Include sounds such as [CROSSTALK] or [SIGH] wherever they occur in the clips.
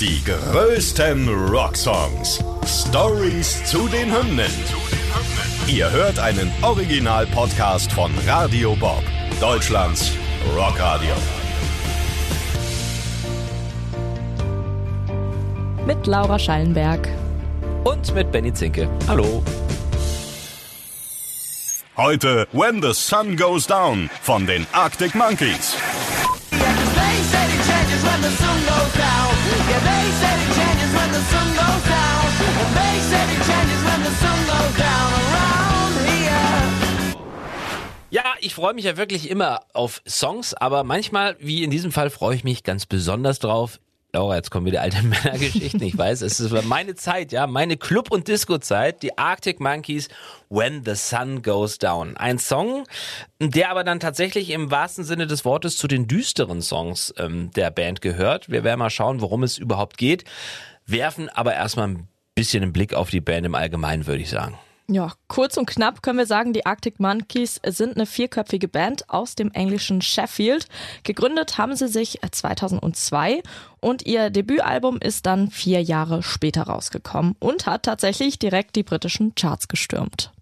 Die größten Rocksongs. Stories zu den Hymnen. Ihr hört einen Original-Podcast von Radio Bob, Deutschlands Rockradio. Mit Laura Schallenberg. Und mit Benny Zinke. Hallo. Heute When the Sun Goes Down von den Arctic Monkeys. Ja, ich freue mich ja wirklich immer auf Songs, aber manchmal, wie in diesem Fall, freue ich mich ganz besonders drauf. Laura, jetzt kommen wieder alte [LAUGHS] Männergeschichten. Ich weiß, es ist meine Zeit, ja, meine Club- und Disco-Zeit, die Arctic Monkeys, When the Sun Goes Down. Ein Song, der aber dann tatsächlich im wahrsten Sinne des Wortes zu den düsteren Songs ähm, der Band gehört. Wir werden mal schauen, worum es überhaupt geht, werfen aber erstmal ein bisschen einen Blick auf die Band im Allgemeinen, würde ich sagen. Ja, kurz und knapp können wir sagen, die Arctic Monkeys sind eine vierköpfige Band aus dem englischen Sheffield. Gegründet haben sie sich 2002 und ihr Debütalbum ist dann vier Jahre später rausgekommen und hat tatsächlich direkt die britischen Charts gestürmt.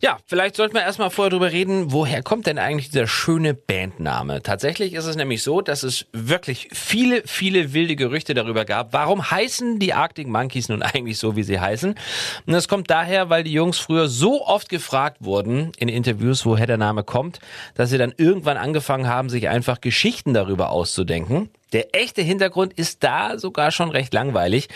Ja, vielleicht sollten wir erstmal vorher drüber reden, woher kommt denn eigentlich dieser schöne Bandname? Tatsächlich ist es nämlich so, dass es wirklich viele, viele wilde Gerüchte darüber gab. Warum heißen die Arctic Monkeys nun eigentlich so, wie sie heißen? Und das kommt daher, weil die Jungs früher so oft gefragt wurden in Interviews, woher der Name kommt, dass sie dann irgendwann angefangen haben, sich einfach Geschichten darüber auszudenken. Der echte Hintergrund ist da sogar schon recht langweilig,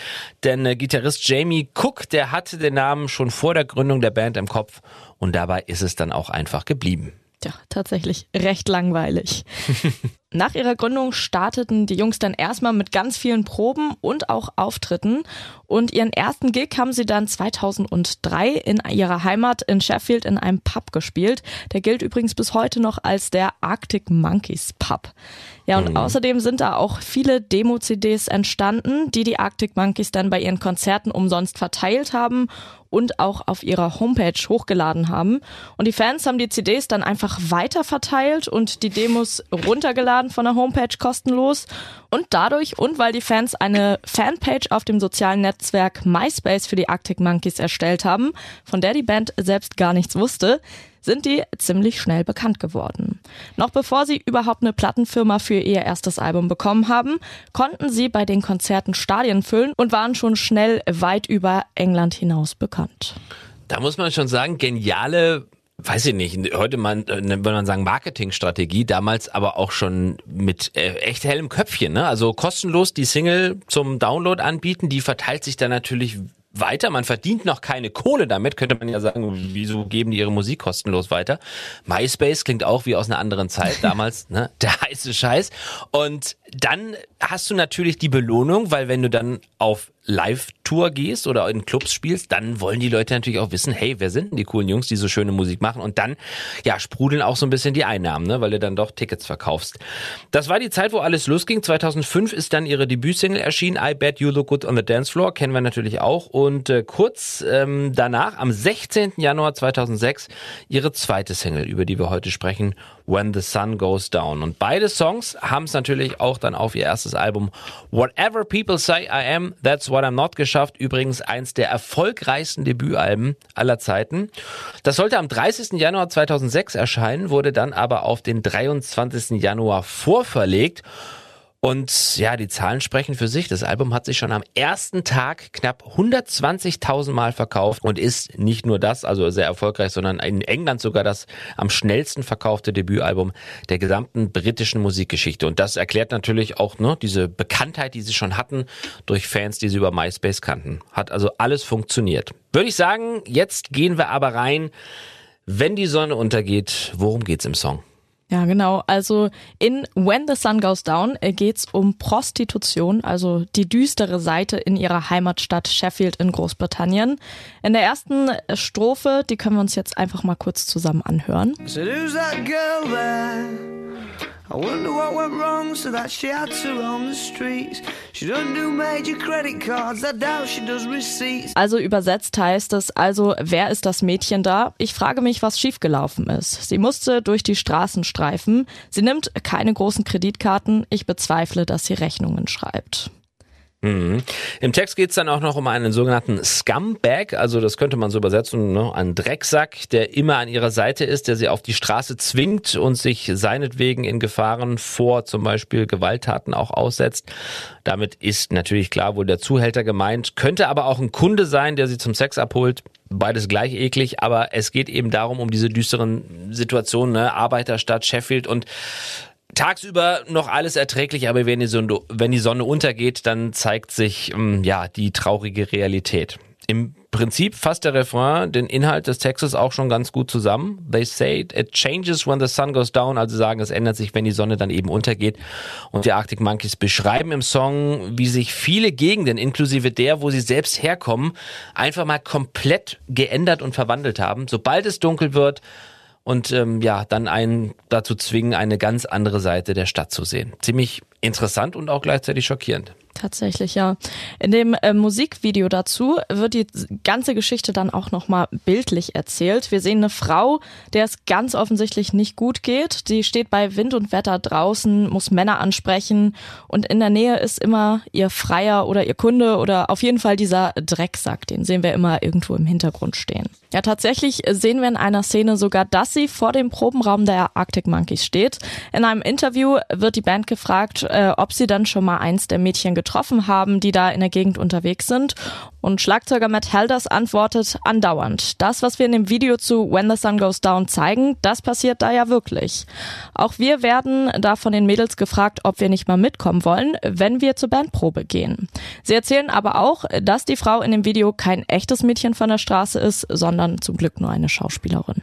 denn äh, Gitarrist Jamie Cook, der hatte den Namen schon vor der Gründung der Band im Kopf und dabei ist es dann auch einfach geblieben. Tja, tatsächlich recht langweilig. [LAUGHS] Nach ihrer Gründung starteten die Jungs dann erstmal mit ganz vielen Proben und auch Auftritten. Und ihren ersten Gig haben sie dann 2003 in ihrer Heimat in Sheffield in einem Pub gespielt. Der gilt übrigens bis heute noch als der Arctic Monkeys Pub. Ja, und mhm. außerdem sind da auch viele Demo-CDs entstanden, die die Arctic Monkeys dann bei ihren Konzerten umsonst verteilt haben und auch auf ihrer Homepage hochgeladen haben. Und die Fans haben die CDs dann einfach weiter verteilt und die Demos runtergeladen von der Homepage kostenlos. Und dadurch und weil die Fans eine Fanpage auf dem sozialen Netzwerk MySpace für die Arctic Monkeys erstellt haben, von der die Band selbst gar nichts wusste, sind die ziemlich schnell bekannt geworden. Noch bevor sie überhaupt eine Plattenfirma für ihr erstes Album bekommen haben, konnten sie bei den Konzerten Stadien füllen und waren schon schnell weit über England hinaus bekannt. Da muss man schon sagen, geniale weiß ich nicht, heute man, äh, würde man sagen Marketingstrategie, damals aber auch schon mit äh, echt hellem Köpfchen, ne? Also kostenlos die Single zum Download anbieten, die verteilt sich dann natürlich weiter. Man verdient noch keine Kohle damit, könnte man ja sagen, wieso geben die ihre Musik kostenlos weiter? MySpace klingt auch wie aus einer anderen Zeit [LAUGHS] damals, ne? Der heiße Scheiß. Und dann hast du natürlich die Belohnung, weil wenn du dann auf Live-Tour gehst oder in Clubs spielst, dann wollen die Leute natürlich auch wissen, hey, wer sind denn die coolen Jungs, die so schöne Musik machen? Und dann, ja, sprudeln auch so ein bisschen die Einnahmen, ne? weil du dann doch Tickets verkaufst. Das war die Zeit, wo alles losging. 2005 ist dann ihre Debütsingle erschienen, I Bet You Look Good on the Dance Floor, kennen wir natürlich auch. Und äh, kurz ähm, danach, am 16. Januar 2006, ihre zweite Single, über die wir heute sprechen, When the Sun Goes Down. Und beide Songs haben es natürlich auch dann auf ihr erstes Album Whatever People Say I Am, That's What I'm Not geschafft. Übrigens eins der erfolgreichsten Debütalben aller Zeiten. Das sollte am 30. Januar 2006 erscheinen, wurde dann aber auf den 23. Januar vorverlegt. Und ja, die Zahlen sprechen für sich. Das Album hat sich schon am ersten Tag knapp 120.000 Mal verkauft und ist nicht nur das, also sehr erfolgreich, sondern in England sogar das am schnellsten verkaufte Debütalbum der gesamten britischen Musikgeschichte. Und das erklärt natürlich auch ne, diese Bekanntheit, die sie schon hatten durch Fans, die sie über MySpace kannten. Hat also alles funktioniert. Würde ich sagen, jetzt gehen wir aber rein. Wenn die Sonne untergeht, worum geht's im Song? Ja, genau. Also in When the Sun Goes Down äh, geht's um Prostitution, also die düstere Seite in ihrer Heimatstadt Sheffield in Großbritannien. In der ersten Strophe, die können wir uns jetzt einfach mal kurz zusammen anhören. So I wonder what went wrong so that she had to roam the streets. She doesn't do major credit cards, I doubt she does receipts. Also übersetzt heißt es also, wer ist das Mädchen da? Ich frage mich, was schiefgelaufen ist. Sie musste durch die Straßen streifen. Sie nimmt keine großen Kreditkarten. Ich bezweifle, dass sie Rechnungen schreibt. Mhm. Im Text geht es dann auch noch um einen sogenannten Scumbag, also das könnte man so übersetzen, ne? ein Drecksack, der immer an ihrer Seite ist, der sie auf die Straße zwingt und sich seinetwegen in Gefahren vor zum Beispiel Gewalttaten auch aussetzt. Damit ist natürlich klar wohl der Zuhälter gemeint, könnte aber auch ein Kunde sein, der sie zum Sex abholt. Beides gleich eklig, aber es geht eben darum, um diese düsteren Situationen, ne? Arbeiterstadt, Sheffield und tagsüber noch alles erträglich, aber wenn die Sonne, wenn die Sonne untergeht, dann zeigt sich ähm, ja die traurige Realität. Im Prinzip fasst der Refrain den Inhalt des Textes auch schon ganz gut zusammen. They say it changes when the sun goes down, also sagen, es ändert sich, wenn die Sonne dann eben untergeht. Und die Arctic Monkeys beschreiben im Song, wie sich viele Gegenden, inklusive der, wo sie selbst herkommen, einfach mal komplett geändert und verwandelt haben. Sobald es dunkel wird, und ähm, ja, dann einen dazu zwingen, eine ganz andere Seite der Stadt zu sehen. Ziemlich interessant und auch gleichzeitig schockierend. Tatsächlich, ja. In dem äh, Musikvideo dazu wird die ganze Geschichte dann auch nochmal bildlich erzählt. Wir sehen eine Frau, der es ganz offensichtlich nicht gut geht. Die steht bei Wind und Wetter draußen, muss Männer ansprechen und in der Nähe ist immer ihr Freier oder ihr Kunde oder auf jeden Fall dieser Drecksack. Den sehen wir immer irgendwo im Hintergrund stehen. Ja, tatsächlich sehen wir in einer Szene sogar, dass sie vor dem Probenraum der Arctic Monkeys steht. In einem Interview wird die Band gefragt, äh, ob sie dann schon mal eins der Mädchen getroffen haben, die da in der Gegend unterwegs sind. Und Schlagzeuger Matt Helders antwortet andauernd. Das, was wir in dem Video zu When the Sun Goes Down zeigen, das passiert da ja wirklich. Auch wir werden da von den Mädels gefragt, ob wir nicht mal mitkommen wollen, wenn wir zur Bandprobe gehen. Sie erzählen aber auch, dass die Frau in dem Video kein echtes Mädchen von der Straße ist, sondern zum Glück nur eine Schauspielerin.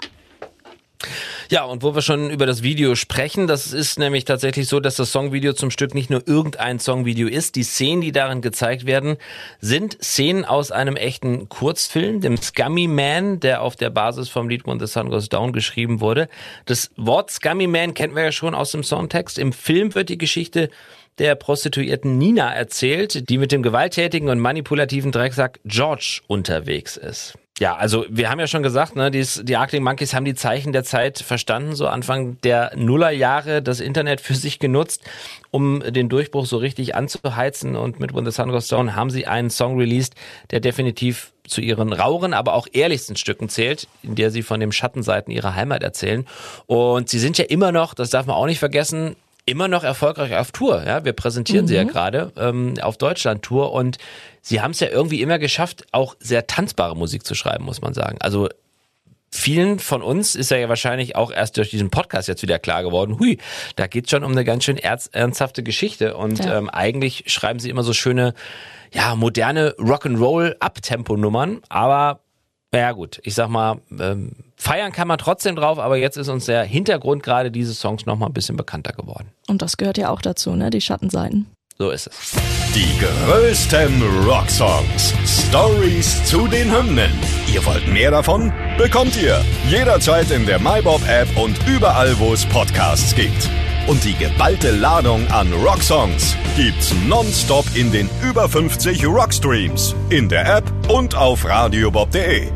Ja, und wo wir schon über das Video sprechen, das ist nämlich tatsächlich so, dass das Songvideo zum Stück nicht nur irgendein Songvideo ist. Die Szenen, die darin gezeigt werden, sind Szenen aus einem echten Kurzfilm, dem Scummy Man, der auf der Basis vom Lied When the Sun Goes Down geschrieben wurde. Das Wort Scummy Man kennt wir ja schon aus dem Songtext. Im Film wird die Geschichte der Prostituierten Nina erzählt, die mit dem gewalttätigen und manipulativen Drecksack George unterwegs ist. Ja, also wir haben ja schon gesagt, ne, dies, die Arctic Monkeys haben die Zeichen der Zeit verstanden, so Anfang der Nullerjahre das Internet für sich genutzt, um den Durchbruch so richtig anzuheizen und mit When the Sun Goes Down haben sie einen Song released, der definitiv zu ihren rauren, aber auch ehrlichsten Stücken zählt, in der sie von den Schattenseiten ihrer Heimat erzählen. Und sie sind ja immer noch, das darf man auch nicht vergessen, immer noch erfolgreich auf Tour. Ja, wir präsentieren mhm. sie ja mhm. gerade ähm, auf Deutschland-Tour und sie haben es ja irgendwie immer geschafft, auch sehr tanzbare Musik zu schreiben, muss man sagen. Also vielen von uns ist ja wahrscheinlich auch erst durch diesen Podcast jetzt wieder klar geworden, hui, da geht schon um eine ganz schön ernsthafte Geschichte und ja. ähm, eigentlich schreiben sie immer so schöne, ja, moderne Rock'n'Roll-Abtempo-Nummern, aber naja gut, ich sag mal, ähm, feiern kann man trotzdem drauf, aber jetzt ist uns der Hintergrund gerade dieses Songs nochmal ein bisschen bekannter geworden. Und das gehört ja auch dazu, ne? Die Schattenseiten. So ist es. Die größten Rocksongs. Stories zu den Hymnen. Ihr wollt mehr davon? Bekommt ihr jederzeit in der MyBob-App und überall, wo es Podcasts gibt. Und die geballte Ladung an Rocksongs gibt's nonstop in den über 50 Rockstreams, in der App und auf radiobob.de.